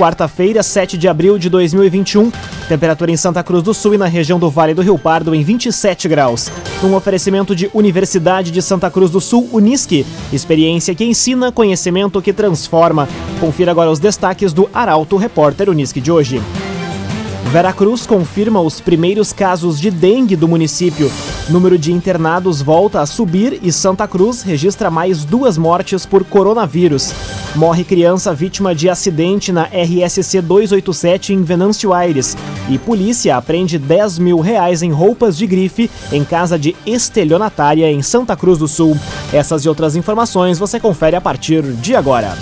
quarta-feira, 7 de abril de 2021. Temperatura em Santa Cruz do Sul e na região do Vale do Rio Pardo em 27 graus. Um oferecimento de Universidade de Santa Cruz do Sul, Unisque. Experiência que ensina, conhecimento que transforma. Confira agora os destaques do Arauto Repórter Unisque de hoje. Veracruz confirma os primeiros casos de dengue do município. Número de internados volta a subir e Santa Cruz registra mais duas mortes por coronavírus. Morre criança vítima de acidente na RSC 287 em Venâncio Aires. E polícia apreende 10 mil reais em roupas de grife em casa de estelionatária em Santa Cruz do Sul. Essas e outras informações você confere a partir de agora.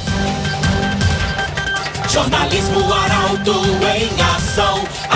Jornalismo Arauto em.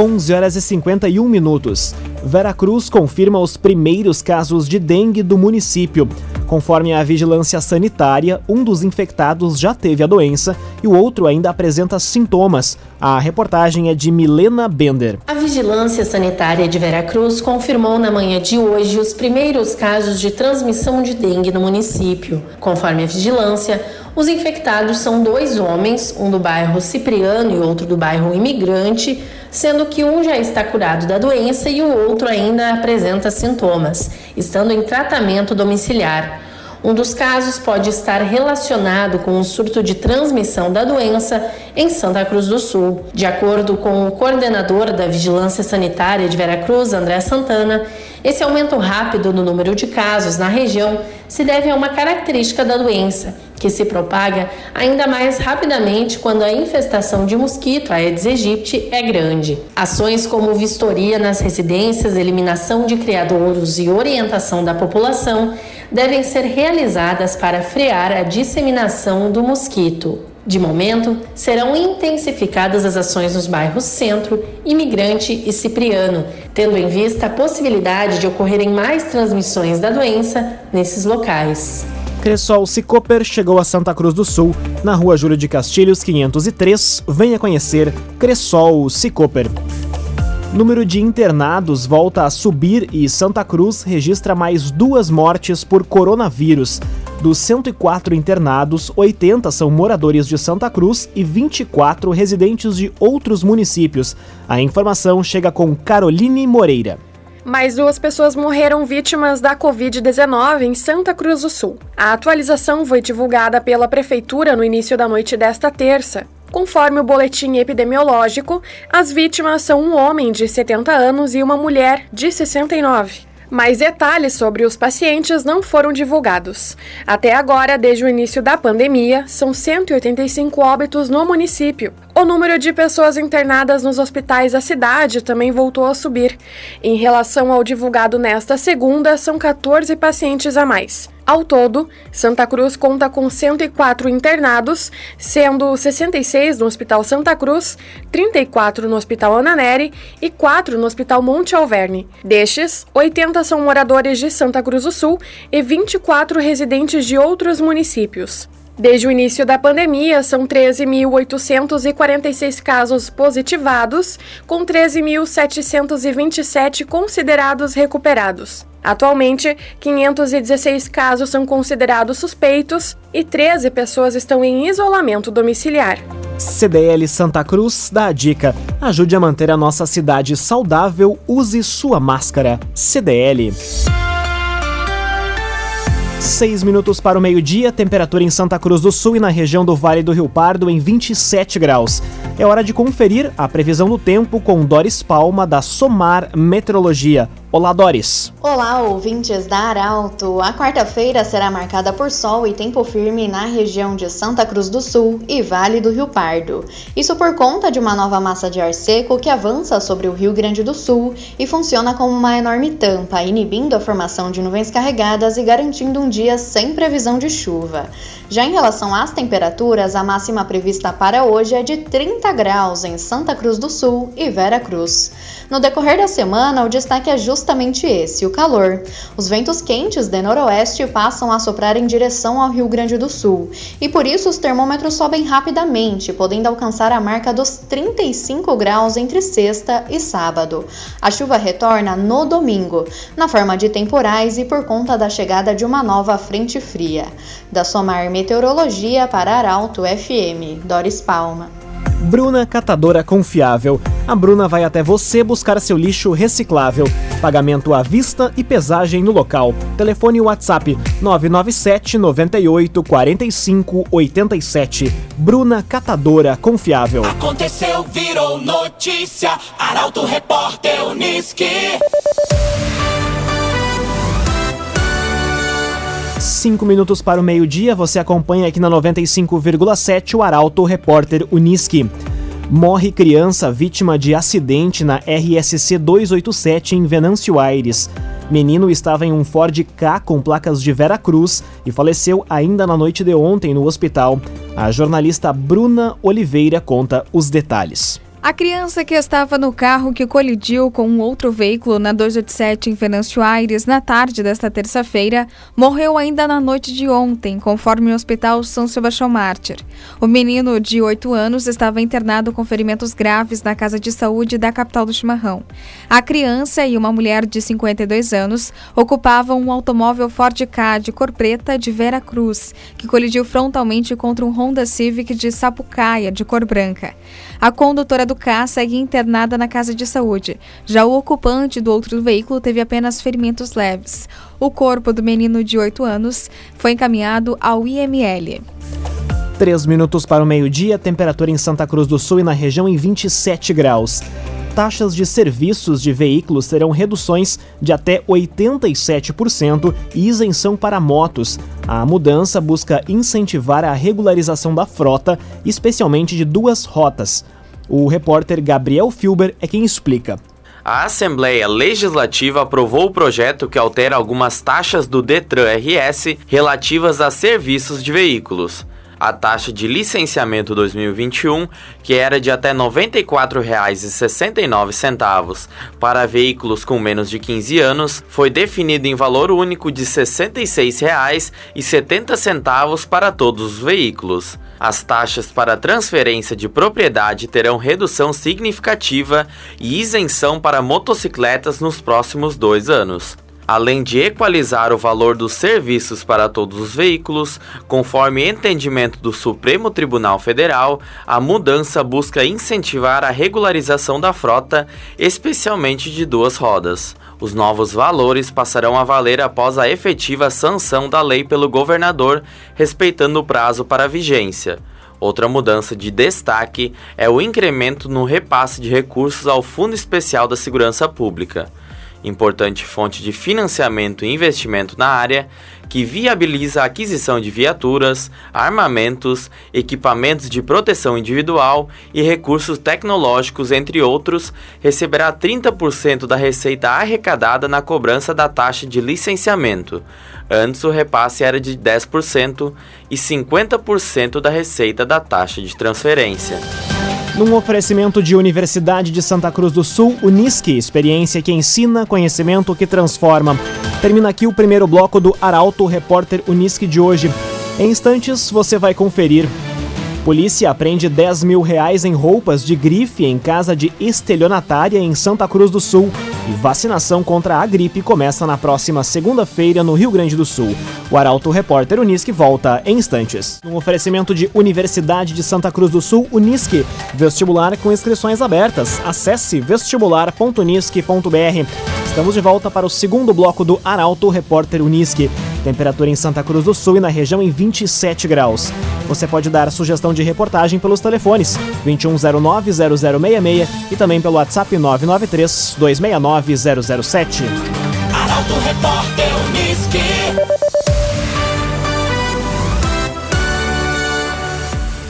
11 horas e 51 minutos. Veracruz confirma os primeiros casos de dengue do município. Conforme a vigilância sanitária, um dos infectados já teve a doença e o outro ainda apresenta sintomas. A reportagem é de Milena Bender. A vigilância sanitária de Veracruz confirmou na manhã de hoje os primeiros casos de transmissão de dengue no município. Conforme a vigilância, os infectados são dois homens, um do bairro Cipriano e outro do bairro Imigrante, sendo que um já está curado da doença e o outro ainda apresenta sintomas, estando em tratamento domiciliar. Um dos casos pode estar relacionado com o surto de transmissão da doença em Santa Cruz do Sul. De acordo com o coordenador da Vigilância Sanitária de Veracruz, André Santana, esse aumento rápido no número de casos na região se deve a uma característica da doença, que se propaga ainda mais rapidamente quando a infestação de mosquito, Aedes aegypti, é grande. Ações como vistoria nas residências, eliminação de criadouros e orientação da população devem ser realizadas para frear a disseminação do mosquito. De momento, serão intensificadas as ações nos bairros Centro, Imigrante e Cipriano, tendo em vista a possibilidade de ocorrerem mais transmissões da doença nesses locais. Cressol Cicoper chegou a Santa Cruz do Sul, na rua Júlio de Castilhos 503. Venha conhecer Cressol Cicoper. Número de internados volta a subir e Santa Cruz registra mais duas mortes por coronavírus. Dos 104 internados, 80 são moradores de Santa Cruz e 24 residentes de outros municípios. A informação chega com Caroline Moreira. Mais duas pessoas morreram vítimas da Covid-19 em Santa Cruz do Sul. A atualização foi divulgada pela Prefeitura no início da noite desta terça. Conforme o boletim epidemiológico, as vítimas são um homem de 70 anos e uma mulher de 69. Mais detalhes sobre os pacientes não foram divulgados. Até agora, desde o início da pandemia, são 185 óbitos no município. O número de pessoas internadas nos hospitais da cidade também voltou a subir. Em relação ao divulgado nesta segunda, são 14 pacientes a mais. Ao todo, Santa Cruz conta com 104 internados, sendo 66 no Hospital Santa Cruz, 34 no Hospital Ana Neri e 4 no Hospital Monte Alverne. Destes, 80 são moradores de Santa Cruz do Sul e 24 residentes de outros municípios. Desde o início da pandemia, são 13.846 casos positivados, com 13.727 considerados recuperados. Atualmente, 516 casos são considerados suspeitos e 13 pessoas estão em isolamento domiciliar. CDL Santa Cruz dá a dica: ajude a manter a nossa cidade saudável, use sua máscara. CDL. Seis minutos para o meio-dia, temperatura em Santa Cruz do Sul e na região do Vale do Rio Pardo em 27 graus. É hora de conferir a previsão do tempo com Doris Palma da Somar Meteorologia. Olá, Doris. Olá, ouvintes da Arauto. A quarta-feira será marcada por sol e tempo firme na região de Santa Cruz do Sul e Vale do Rio Pardo. Isso por conta de uma nova massa de ar seco que avança sobre o Rio Grande do Sul e funciona como uma enorme tampa, inibindo a formação de nuvens carregadas e garantindo um dia sem previsão de chuva. Já em relação às temperaturas, a máxima prevista para hoje é de 30 graus em Santa Cruz do Sul e Vera Cruz. No decorrer da semana, o destaque é justamente esse, o calor. Os ventos quentes de noroeste passam a soprar em direção ao Rio Grande do Sul, e por isso os termômetros sobem rapidamente, podendo alcançar a marca dos 35 graus entre sexta e sábado. A chuva retorna no domingo, na forma de temporais e por conta da chegada de uma nova frente fria. Da Somar Meteorologia para Arauto FM, Doris Palma. Bruna Catadora Confiável. A Bruna vai até você buscar seu lixo reciclável. Pagamento à vista e pesagem no local. Telefone WhatsApp 997 98 45 87. Bruna Catadora Confiável. Aconteceu, virou notícia. Arauto Repórter Uniski. Cinco minutos para o meio-dia, você acompanha aqui na 95,7 o Arauto Repórter Uniski. Morre criança vítima de acidente na RSC 287 em Venâncio Aires. Menino estava em um Ford K com placas de Vera Cruz e faleceu ainda na noite de ontem no hospital. A jornalista Bruna Oliveira conta os detalhes. A criança que estava no carro que colidiu com um outro veículo na 287 em Venâncio Aires na tarde desta terça-feira morreu ainda na noite de ontem, conforme o Hospital São Sebastião Mártir. O menino, de 8 anos, estava internado com ferimentos graves na casa de saúde da capital do Chimarrão. A criança e uma mulher de 52 anos ocupavam um automóvel Ford K de cor preta de Vera Cruz, que colidiu frontalmente contra um Honda Civic de Sapucaia de cor branca. A condutora do carro segue internada na casa de saúde. Já o ocupante do outro veículo teve apenas ferimentos leves. O corpo do menino de 8 anos foi encaminhado ao IML. Três minutos para o meio-dia, temperatura em Santa Cruz do Sul e na região em 27 graus. Taxas de serviços de veículos terão reduções de até 87% e isenção para motos. A mudança busca incentivar a regularização da frota, especialmente de duas rotas. O repórter Gabriel Filber é quem explica. A Assembleia Legislativa aprovou o projeto que altera algumas taxas do Detran RS relativas a serviços de veículos a taxa de licenciamento 2021, que era de até R$ 94,69 para veículos com menos de 15 anos, foi definida em valor único de R$ 66,70 para todos os veículos. As taxas para transferência de propriedade terão redução significativa e isenção para motocicletas nos próximos dois anos além de equalizar o valor dos serviços para todos os veículos, conforme entendimento do Supremo Tribunal Federal, a mudança busca incentivar a regularização da frota, especialmente de duas rodas. Os novos valores passarão a valer após a efetiva sanção da lei pelo governador, respeitando o prazo para vigência. Outra mudança de destaque é o incremento no repasse de recursos ao Fundo Especial da Segurança Pública importante fonte de financiamento e investimento na área, que viabiliza a aquisição de viaturas, armamentos, equipamentos de proteção individual e recursos tecnológicos, entre outros, receberá 30% da receita arrecadada na cobrança da taxa de licenciamento. Antes o repasse era de 10% e 50% da receita da taxa de transferência. Num oferecimento de Universidade de Santa Cruz do Sul, Unisque, experiência que ensina, conhecimento que transforma. Termina aqui o primeiro bloco do Arauto Repórter Unisque de hoje. Em instantes, você vai conferir Polícia apreende 10 mil reais em roupas de grife em casa de estelionatária em Santa Cruz do Sul. Vacinação contra a gripe começa na próxima segunda-feira no Rio Grande do Sul. O Arauto Repórter Unisque volta em instantes. Um oferecimento de Universidade de Santa Cruz do Sul, Unisque. Vestibular com inscrições abertas. Acesse vestibular.unisque.br. Estamos de volta para o segundo bloco do Arauto Repórter Unisque. Temperatura em Santa Cruz do Sul e na região em 27 graus. Você pode dar sugestão de reportagem pelos telefones 2109-0066 e também pelo WhatsApp 993-269-007. Arauto Repórter.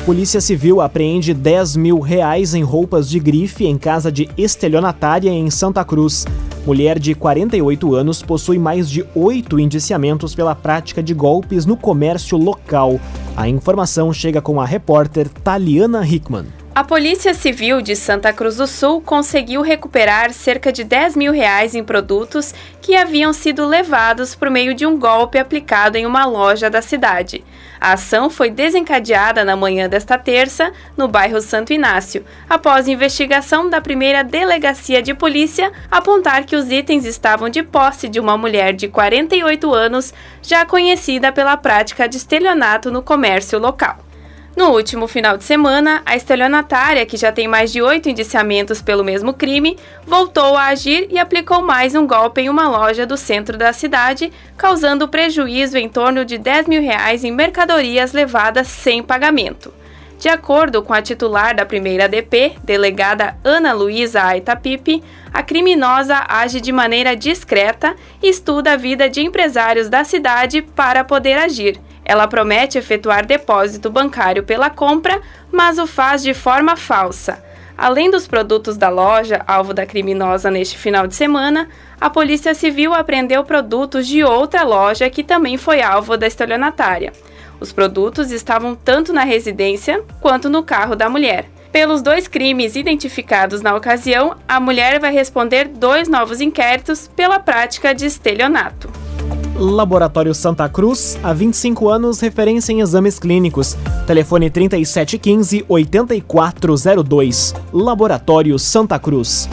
Polícia Civil apreende 10 mil reais em roupas de grife em casa de estelionatária em Santa Cruz. Mulher de 48 anos possui mais de oito indiciamentos pela prática de golpes no comércio local. A informação chega com a repórter Taliana Hickman. A Polícia Civil de Santa Cruz do Sul conseguiu recuperar cerca de 10 mil reais em produtos que haviam sido levados por meio de um golpe aplicado em uma loja da cidade. A ação foi desencadeada na manhã desta terça, no bairro Santo Inácio, após investigação da primeira delegacia de polícia apontar que os itens estavam de posse de uma mulher de 48 anos, já conhecida pela prática de estelionato no comércio local. No último final de semana, a estelionatária, que já tem mais de oito indiciamentos pelo mesmo crime, voltou a agir e aplicou mais um golpe em uma loja do centro da cidade, causando prejuízo em torno de 10 mil reais em mercadorias levadas sem pagamento. De acordo com a titular da primeira DP, delegada Ana Luísa Aitapipe, a criminosa age de maneira discreta e estuda a vida de empresários da cidade para poder agir ela promete efetuar depósito bancário pela compra, mas o faz de forma falsa. Além dos produtos da loja, alvo da criminosa neste final de semana, a Polícia Civil apreendeu produtos de outra loja que também foi alvo da estelionatária. Os produtos estavam tanto na residência quanto no carro da mulher. Pelos dois crimes identificados na ocasião, a mulher vai responder dois novos inquéritos pela prática de estelionato. Laboratório Santa Cruz, há 25 anos, referência em exames clínicos. Telefone 3715-8402. Laboratório Santa Cruz.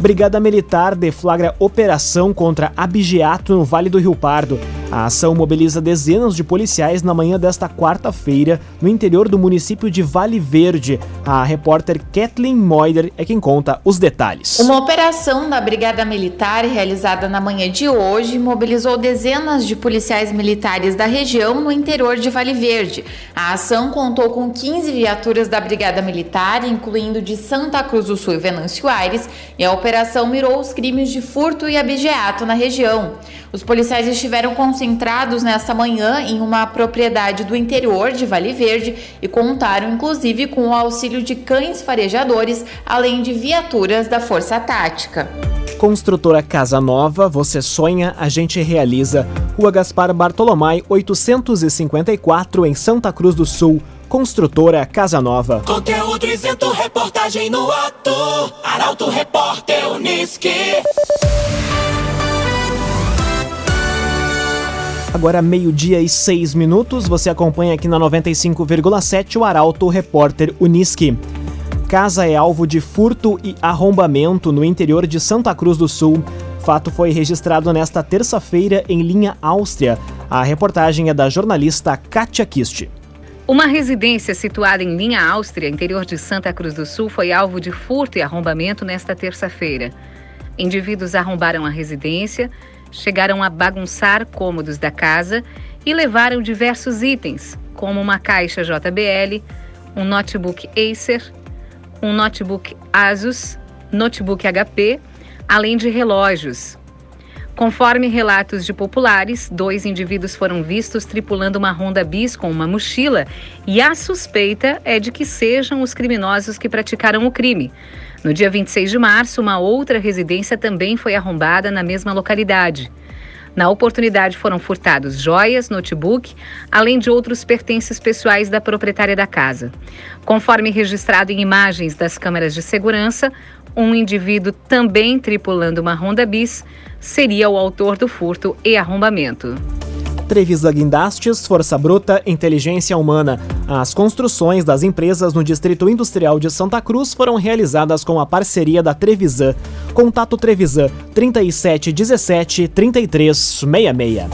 Brigada Militar deflagra operação contra abigeato no Vale do Rio Pardo. A ação mobiliza dezenas de policiais na manhã desta quarta-feira no interior do município de Vale Verde. A repórter Kathleen Moider é quem conta os detalhes. Uma operação da Brigada Militar realizada na manhã de hoje mobilizou dezenas de policiais militares da região no interior de Vale Verde. A ação contou com 15 viaturas da Brigada Militar, incluindo de Santa Cruz do Sul e Venâncio Aires, e a operação mirou os crimes de furto e abigeato na região. Os policiais estiveram concentrados nesta manhã em uma propriedade do interior de Vale Verde e contaram inclusive com o auxílio de cães farejadores, além de viaturas da Força Tática. Construtora Casa Nova, você sonha, a gente realiza. Rua Gaspar Bartolomai, 854, em Santa Cruz do Sul. Construtora Casa Nova. Conteúdo isento, reportagem no ato. Arauto Repórter Uniski. Agora, meio-dia e seis minutos, você acompanha aqui na 95,7 o Arauto Repórter Uniski. Casa é alvo de furto e arrombamento no interior de Santa Cruz do Sul. Fato foi registrado nesta terça-feira em linha Áustria. A reportagem é da jornalista Katia Kist. Uma residência situada em linha Áustria, interior de Santa Cruz do Sul, foi alvo de furto e arrombamento nesta terça-feira. Indivíduos arrombaram a residência, chegaram a bagunçar cômodos da casa e levaram diversos itens, como uma caixa JBL, um notebook Acer, um notebook Asus, notebook HP, além de relógios. Conforme relatos de populares, dois indivíduos foram vistos tripulando uma Honda Bis com uma mochila e a suspeita é de que sejam os criminosos que praticaram o crime. No dia 26 de março, uma outra residência também foi arrombada na mesma localidade. Na oportunidade foram furtados joias, notebook, além de outros pertences pessoais da proprietária da casa. Conforme registrado em imagens das câmeras de segurança, um indivíduo também tripulando uma Honda Bis seria o autor do furto e arrombamento. Trevisa Guindastes, Força Bruta, Inteligência Humana. As construções das empresas no Distrito Industrial de Santa Cruz foram realizadas com a parceria da Trevisan. Contato Trevisan 3717 3366.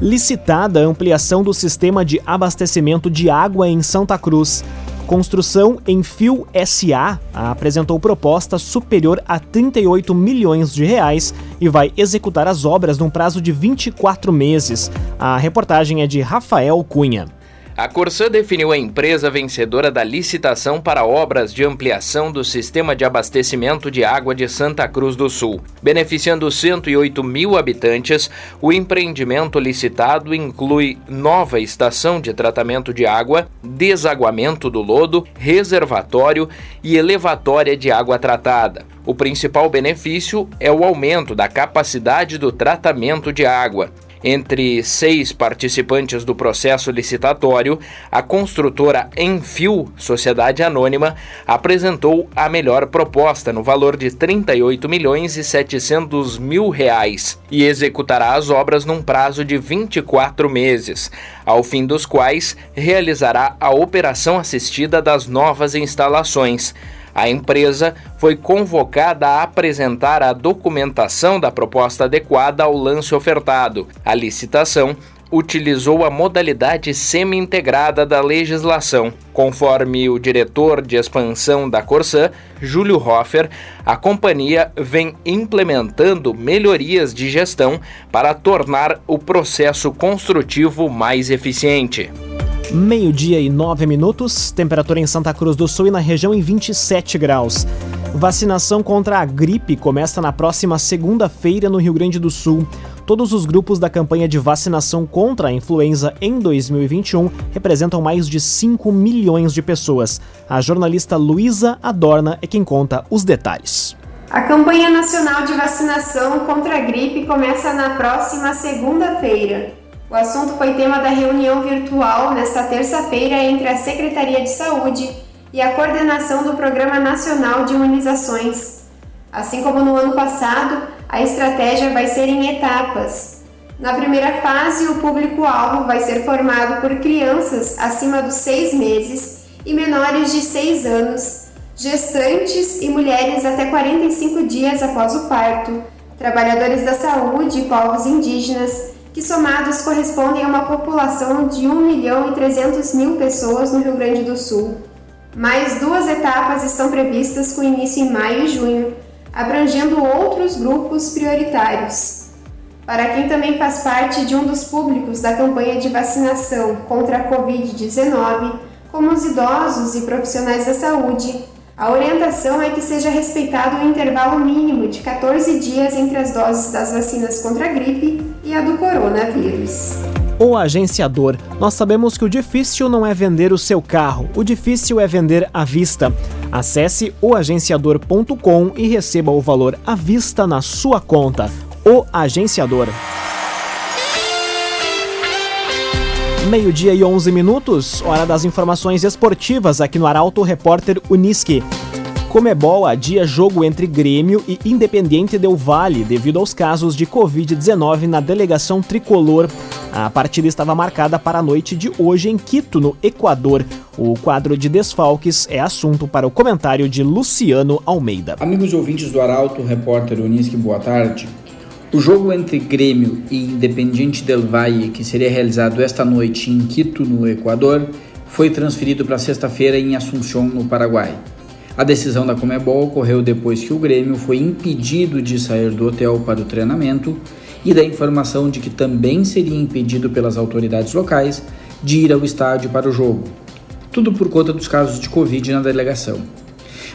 Licitada a ampliação do sistema de abastecimento de água em Santa Cruz. Construção Enfio SA apresentou proposta superior a 38 milhões de reais e vai executar as obras num prazo de 24 meses. A reportagem é de Rafael Cunha. A Corsã definiu a empresa vencedora da licitação para obras de ampliação do sistema de abastecimento de água de Santa Cruz do Sul. Beneficiando 108 mil habitantes, o empreendimento licitado inclui nova estação de tratamento de água, desaguamento do lodo, reservatório e elevatória de água tratada. O principal benefício é o aumento da capacidade do tratamento de água. Entre seis participantes do processo licitatório, a construtora Enfio, Sociedade Anônima, apresentou a melhor proposta no valor de 38 milhões e 700 mil reais e executará as obras num prazo de 24 meses, ao fim dos quais realizará a operação assistida das novas instalações. A empresa foi convocada a apresentar a documentação da proposta adequada ao lance ofertado. A licitação utilizou a modalidade semi-integrada da legislação. Conforme o diretor de expansão da Corsã, Júlio Hoffer, a companhia vem implementando melhorias de gestão para tornar o processo construtivo mais eficiente. Meio-dia e nove minutos, temperatura em Santa Cruz do Sul e na região em 27 graus. Vacinação contra a gripe começa na próxima segunda-feira no Rio Grande do Sul. Todos os grupos da campanha de vacinação contra a influenza em 2021 representam mais de 5 milhões de pessoas. A jornalista Luísa Adorna é quem conta os detalhes. A campanha nacional de vacinação contra a gripe começa na próxima segunda-feira. O assunto foi tema da reunião virtual nesta terça-feira entre a Secretaria de Saúde e a coordenação do Programa Nacional de Imunizações. Assim como no ano passado, a estratégia vai ser em etapas. Na primeira fase, o público-alvo vai ser formado por crianças acima dos seis meses e menores de seis anos, gestantes e mulheres até 45 dias após o parto, trabalhadores da saúde e povos indígenas que somados correspondem a uma população de 1 milhão e 300 mil pessoas no Rio Grande do Sul. Mais duas etapas estão previstas com início em maio e junho, abrangendo outros grupos prioritários. Para quem também faz parte de um dos públicos da campanha de vacinação contra a Covid-19, como os idosos e profissionais da saúde, a orientação é que seja respeitado o intervalo mínimo de 14 dias entre as doses das vacinas contra a gripe e a do coronavírus. O agenciador. Nós sabemos que o difícil não é vender o seu carro, o difícil é vender à vista. Acesse oagenciador.com e receba o valor à vista na sua conta. O Agenciador. Meio-dia e 11 minutos, hora das informações esportivas aqui no Arauto Repórter Uniski. Comebol adia jogo entre Grêmio e Independiente Del Vale devido aos casos de Covid-19 na delegação tricolor. A partida estava marcada para a noite de hoje em Quito, no Equador. O quadro de desfalques é assunto para o comentário de Luciano Almeida. Amigos ouvintes do Arauto Repórter Uniski, boa tarde. O jogo entre Grêmio e Independiente del Valle, que seria realizado esta noite em Quito, no Equador, foi transferido para sexta-feira em Assunção, no Paraguai. A decisão da Comebol ocorreu depois que o Grêmio foi impedido de sair do hotel para o treinamento e da informação de que também seria impedido pelas autoridades locais de ir ao estádio para o jogo. Tudo por conta dos casos de Covid na delegação.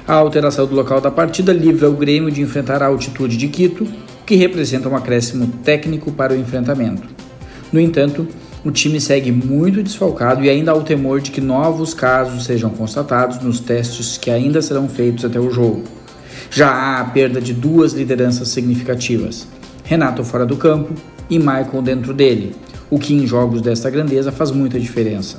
A alteração do local da partida livra o Grêmio de enfrentar a altitude de Quito que representa um acréscimo técnico para o enfrentamento. No entanto, o time segue muito desfalcado e ainda há o temor de que novos casos sejam constatados nos testes que ainda serão feitos até o jogo. Já há a perda de duas lideranças significativas: Renato fora do campo e Michael dentro dele, o que em jogos desta grandeza faz muita diferença.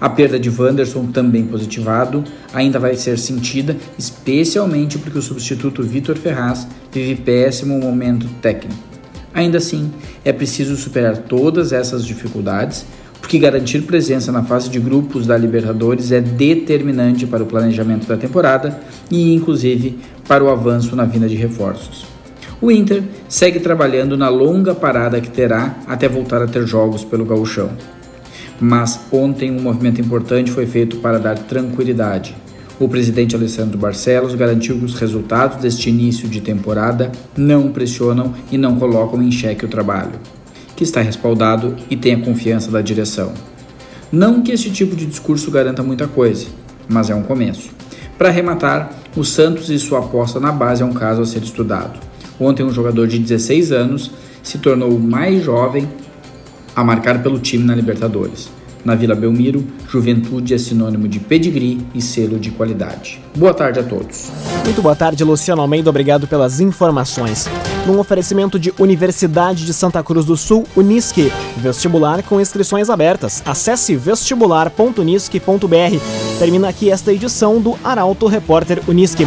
A perda de Wanderson, também positivado, ainda vai ser sentida, especialmente porque o substituto Vitor Ferraz vive péssimo momento técnico. Ainda assim, é preciso superar todas essas dificuldades, porque garantir presença na fase de grupos da Libertadores é determinante para o planejamento da temporada e, inclusive, para o avanço na vinda de reforços. O Inter segue trabalhando na longa parada que terá até voltar a ter jogos pelo gauchão. Mas ontem um movimento importante foi feito para dar tranquilidade. O presidente Alessandro Barcelos garantiu que os resultados deste início de temporada não pressionam e não colocam em xeque o trabalho, que está respaldado e tem a confiança da direção. Não que este tipo de discurso garanta muita coisa, mas é um começo. Para arrematar, o Santos e sua aposta na base é um caso a ser estudado. Ontem, um jogador de 16 anos se tornou o mais jovem a marcar pelo time na Libertadores. Na Vila Belmiro, juventude é sinônimo de pedigree e selo de qualidade. Boa tarde a todos. Muito boa tarde, Luciano Almeida. Obrigado pelas informações. Num oferecimento de Universidade de Santa Cruz do Sul, Unisque. Vestibular com inscrições abertas. Acesse vestibular.unisque.br. Termina aqui esta edição do Arauto Repórter Unisque.